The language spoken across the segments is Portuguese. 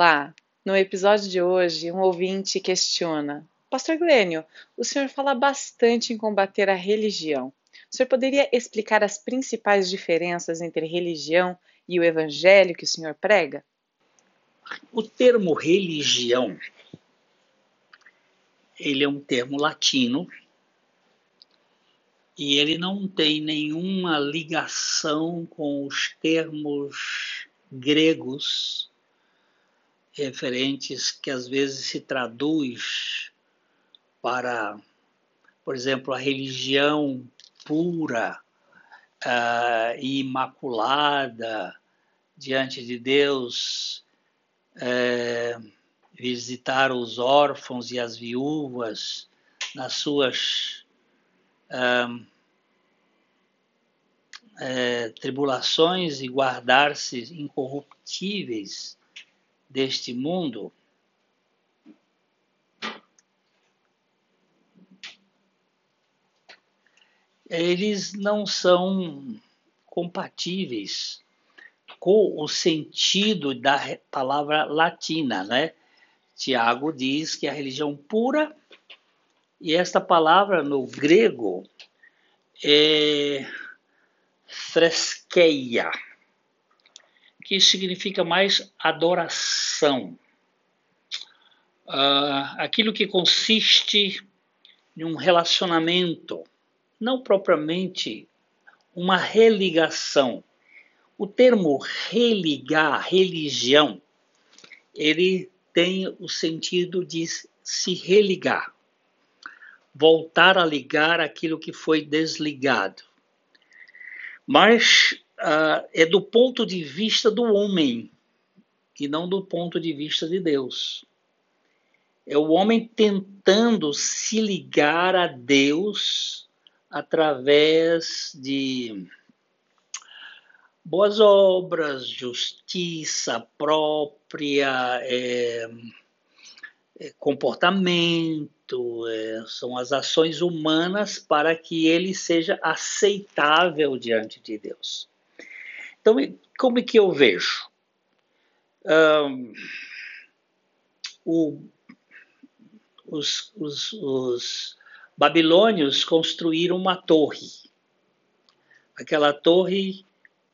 Olá! No episódio de hoje, um ouvinte questiona: Pastor Glênio, o senhor fala bastante em combater a religião. O senhor poderia explicar as principais diferenças entre religião e o evangelho que o senhor prega? O termo religião, ele é um termo latino e ele não tem nenhuma ligação com os termos gregos referentes que às vezes se traduz para, por exemplo, a religião pura uh, e imaculada diante de Deus, uh, visitar os órfãos e as viúvas nas suas uh, tribulações e guardar-se incorruptíveis deste mundo, eles não são compatíveis com o sentido da palavra latina, né? Tiago diz que a religião pura, e esta palavra no grego é fresqueia, que significa mais adoração. Uh, aquilo que consiste em um relacionamento, não propriamente uma religação. O termo religar, religião, ele tem o sentido de se religar, voltar a ligar aquilo que foi desligado. Mas uh, é do ponto de vista do homem e não do ponto de vista de Deus. É o homem tentando se ligar a Deus através de boas obras, justiça própria, é, é, comportamento, é, são as ações humanas para que ele seja aceitável diante de Deus. Então, como é que eu vejo? Um, o, os, os, os babilônios construíram uma torre. Aquela torre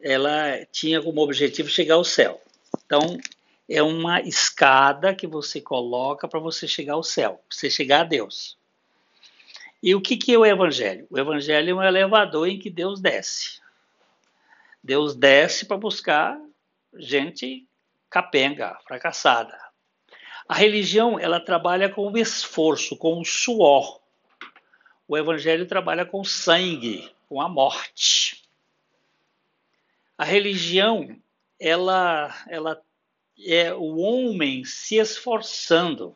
ela tinha como objetivo chegar ao céu. Então, é uma escada que você coloca para você chegar ao céu, para você chegar a Deus. E o que, que é o Evangelho? O Evangelho é um elevador em que Deus desce. Deus desce para buscar gente capenga, fracassada. A religião, ela trabalha com o esforço, com o suor. O evangelho trabalha com sangue, com a morte. A religião, ela, ela é o homem se esforçando.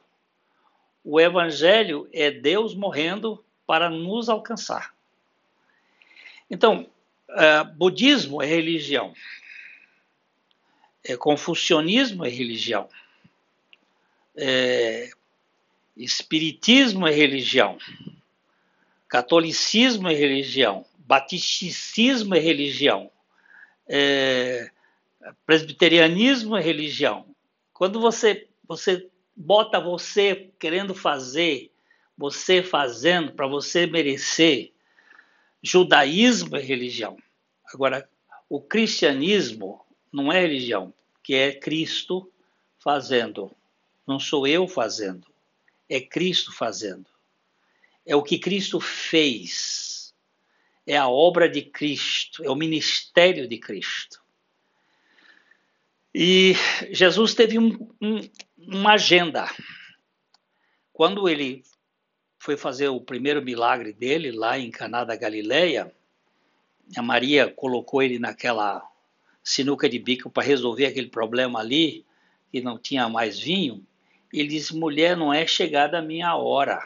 O evangelho é Deus morrendo para nos alcançar. Então, Uh, budismo é religião. É, confucionismo é religião. É, espiritismo é religião. Catolicismo é religião. Batisticismo é religião. É, presbiterianismo é religião. Quando você, você bota você querendo fazer, você fazendo para você merecer, judaísmo é religião. Agora, o cristianismo não é religião, que é Cristo fazendo. Não sou eu fazendo, é Cristo fazendo. É o que Cristo fez. É a obra de Cristo, é o ministério de Cristo. E Jesus teve um, um, uma agenda. Quando ele foi fazer o primeiro milagre dele lá em Caná da Galileia. A Maria colocou ele naquela sinuca de bico para resolver aquele problema ali, que não tinha mais vinho. Ele disse: mulher, não é chegada a minha hora.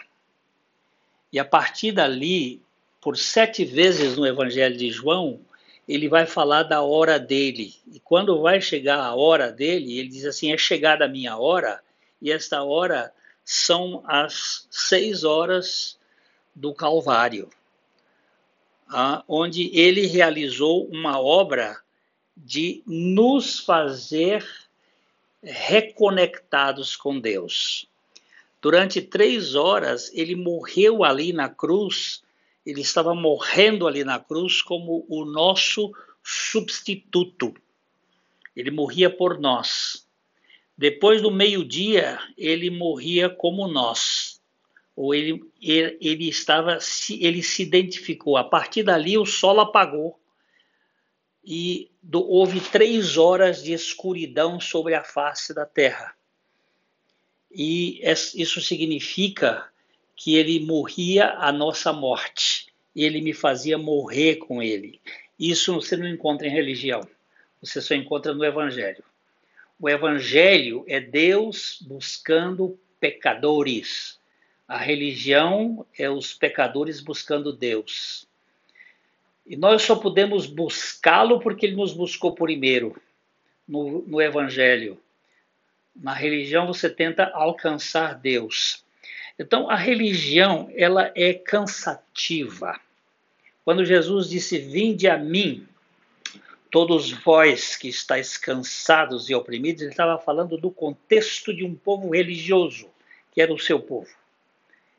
E a partir dali, por sete vezes no Evangelho de João, ele vai falar da hora dele. E quando vai chegar a hora dele, ele diz assim: é chegada a minha hora, e esta hora são as seis horas do Calvário, ah, onde ele realizou uma obra de nos fazer reconectados com Deus. Durante três horas, ele morreu ali na cruz, ele estava morrendo ali na cruz como o nosso substituto. Ele morria por nós. Depois do meio-dia, ele morria como nós. Ou ele, ele, ele estava, ele se identificou. A partir dali, o sol apagou e do, houve três horas de escuridão sobre a face da terra. E isso significa que ele morria a nossa morte. Ele me fazia morrer com ele. Isso você não encontra em religião. Você só encontra no Evangelho. O Evangelho é Deus buscando pecadores. A religião é os pecadores buscando Deus. E nós só podemos buscá-lo porque ele nos buscou primeiro no, no Evangelho. Na religião você tenta alcançar Deus. Então a religião ela é cansativa. Quando Jesus disse: "Vinde a mim, todos vós que estáis cansados e oprimidos", ele estava falando do contexto de um povo religioso, que era o seu povo.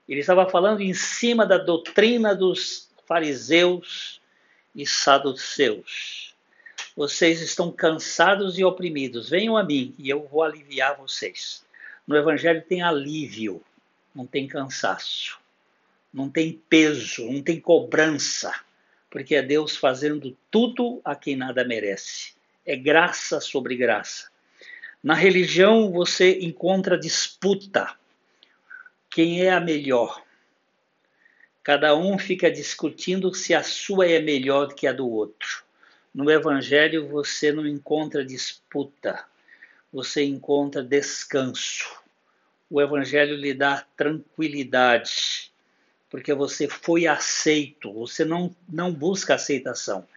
Ele estava falando em cima da doutrina dos fariseus, e saduceus. Vocês estão cansados e oprimidos. Venham a mim e eu vou aliviar vocês. No Evangelho tem alívio, não tem cansaço, não tem peso, não tem cobrança, porque é Deus fazendo tudo a quem nada merece. É graça sobre graça. Na religião você encontra disputa. Quem é a melhor? Cada um fica discutindo se a sua é melhor que a do outro. No Evangelho você não encontra disputa, você encontra descanso. O Evangelho lhe dá tranquilidade, porque você foi aceito, você não, não busca aceitação.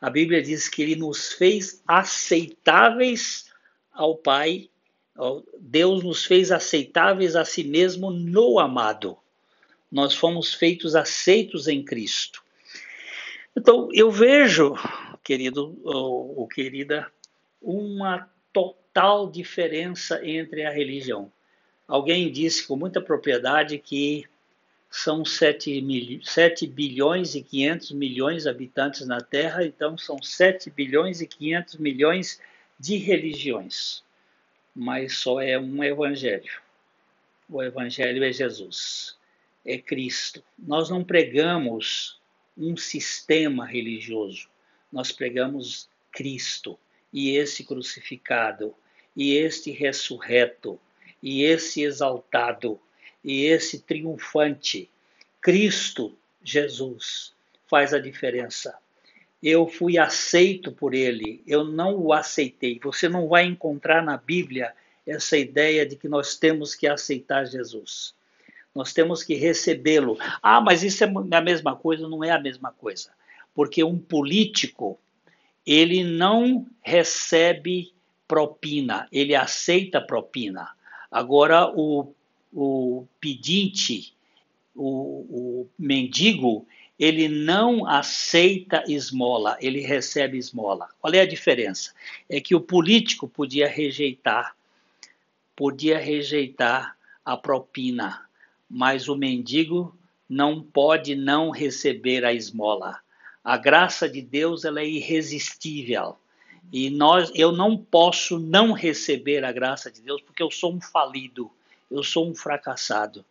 A Bíblia diz que ele nos fez aceitáveis ao Pai, Deus nos fez aceitáveis a si mesmo no amado nós fomos feitos aceitos em Cristo. Então, eu vejo, querido ou, ou querida, uma total diferença entre a religião. Alguém disse com muita propriedade que são 7, mil, 7 bilhões e 500 milhões de habitantes na Terra, então são 7 bilhões e 500 milhões de religiões. Mas só é um evangelho. O evangelho é Jesus é Cristo. Nós não pregamos um sistema religioso, nós pregamos Cristo e esse crucificado, e este ressurreto, e esse exaltado, e esse triunfante. Cristo, Jesus, faz a diferença. Eu fui aceito por ele, eu não o aceitei. Você não vai encontrar na Bíblia essa ideia de que nós temos que aceitar Jesus. Nós temos que recebê-lo. Ah, mas isso é a mesma coisa? Não é a mesma coisa. Porque um político, ele não recebe propina, ele aceita propina. Agora, o, o pedinte, o, o mendigo, ele não aceita esmola, ele recebe esmola. Qual é a diferença? É que o político podia rejeitar, podia rejeitar a propina, mas o mendigo não pode não receber a esmola. A graça de Deus ela é irresistível. E nós, eu não posso não receber a graça de Deus porque eu sou um falido, eu sou um fracassado.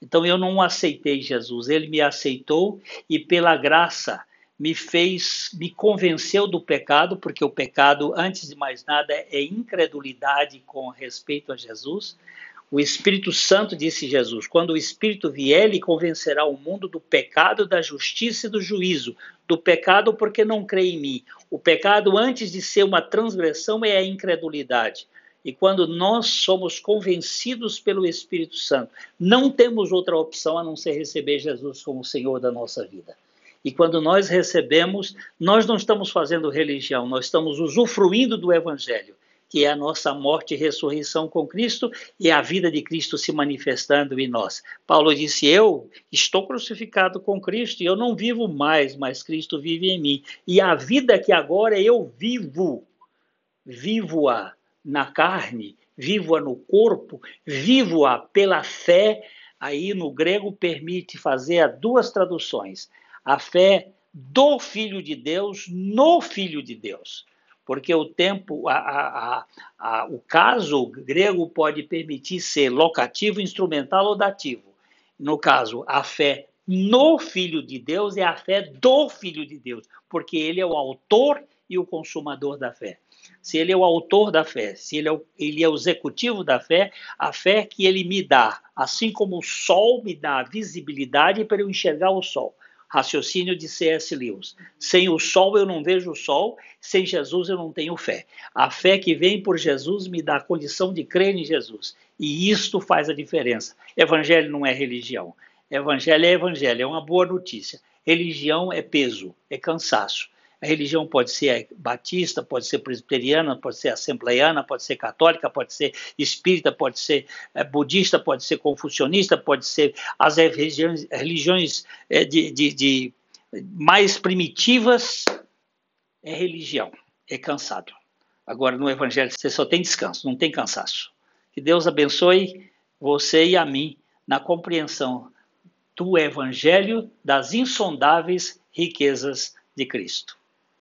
Então eu não aceitei Jesus, ele me aceitou e pela graça me fez, me convenceu do pecado, porque o pecado, antes de mais nada, é incredulidade com respeito a Jesus. O Espírito Santo, disse Jesus, quando o Espírito vier, ele convencerá o mundo do pecado, da justiça e do juízo. Do pecado, porque não crê em mim. O pecado, antes de ser uma transgressão, é a incredulidade. E quando nós somos convencidos pelo Espírito Santo, não temos outra opção a não ser receber Jesus como Senhor da nossa vida. E quando nós recebemos, nós não estamos fazendo religião, nós estamos usufruindo do Evangelho que é a nossa morte e ressurreição com Cristo e a vida de Cristo se manifestando em nós. Paulo disse: Eu estou crucificado com Cristo e eu não vivo mais, mas Cristo vive em mim. E a vida que agora eu vivo, vivo-a na carne, vivo-a no corpo, vivo-a pela fé. Aí no grego permite fazer duas traduções: a fé do Filho de Deus no Filho de Deus. Porque o tempo, a, a, a, o caso grego pode permitir ser locativo, instrumental ou dativo. No caso, a fé no Filho de Deus é a fé do Filho de Deus, porque ele é o autor e o consumador da fé. Se ele é o autor da fé, se ele é o, ele é o executivo da fé, a fé que ele me dá, assim como o sol me dá visibilidade para eu enxergar o sol. Raciocínio de C.S. Lewis. Sem o sol eu não vejo o sol, sem Jesus eu não tenho fé. A fé que vem por Jesus me dá a condição de crer em Jesus. E isto faz a diferença. Evangelho não é religião. Evangelho é evangelho, é uma boa notícia. Religião é peso, é cansaço. A religião pode ser batista, pode ser presbiteriana, pode ser assembleiana, pode ser católica, pode ser espírita, pode ser é, budista, pode ser confucionista, pode ser as religiões, religiões é, de, de, de mais primitivas. É religião, é cansado. Agora, no Evangelho, você só tem descanso, não tem cansaço. Que Deus abençoe você e a mim na compreensão do Evangelho das insondáveis riquezas de Cristo.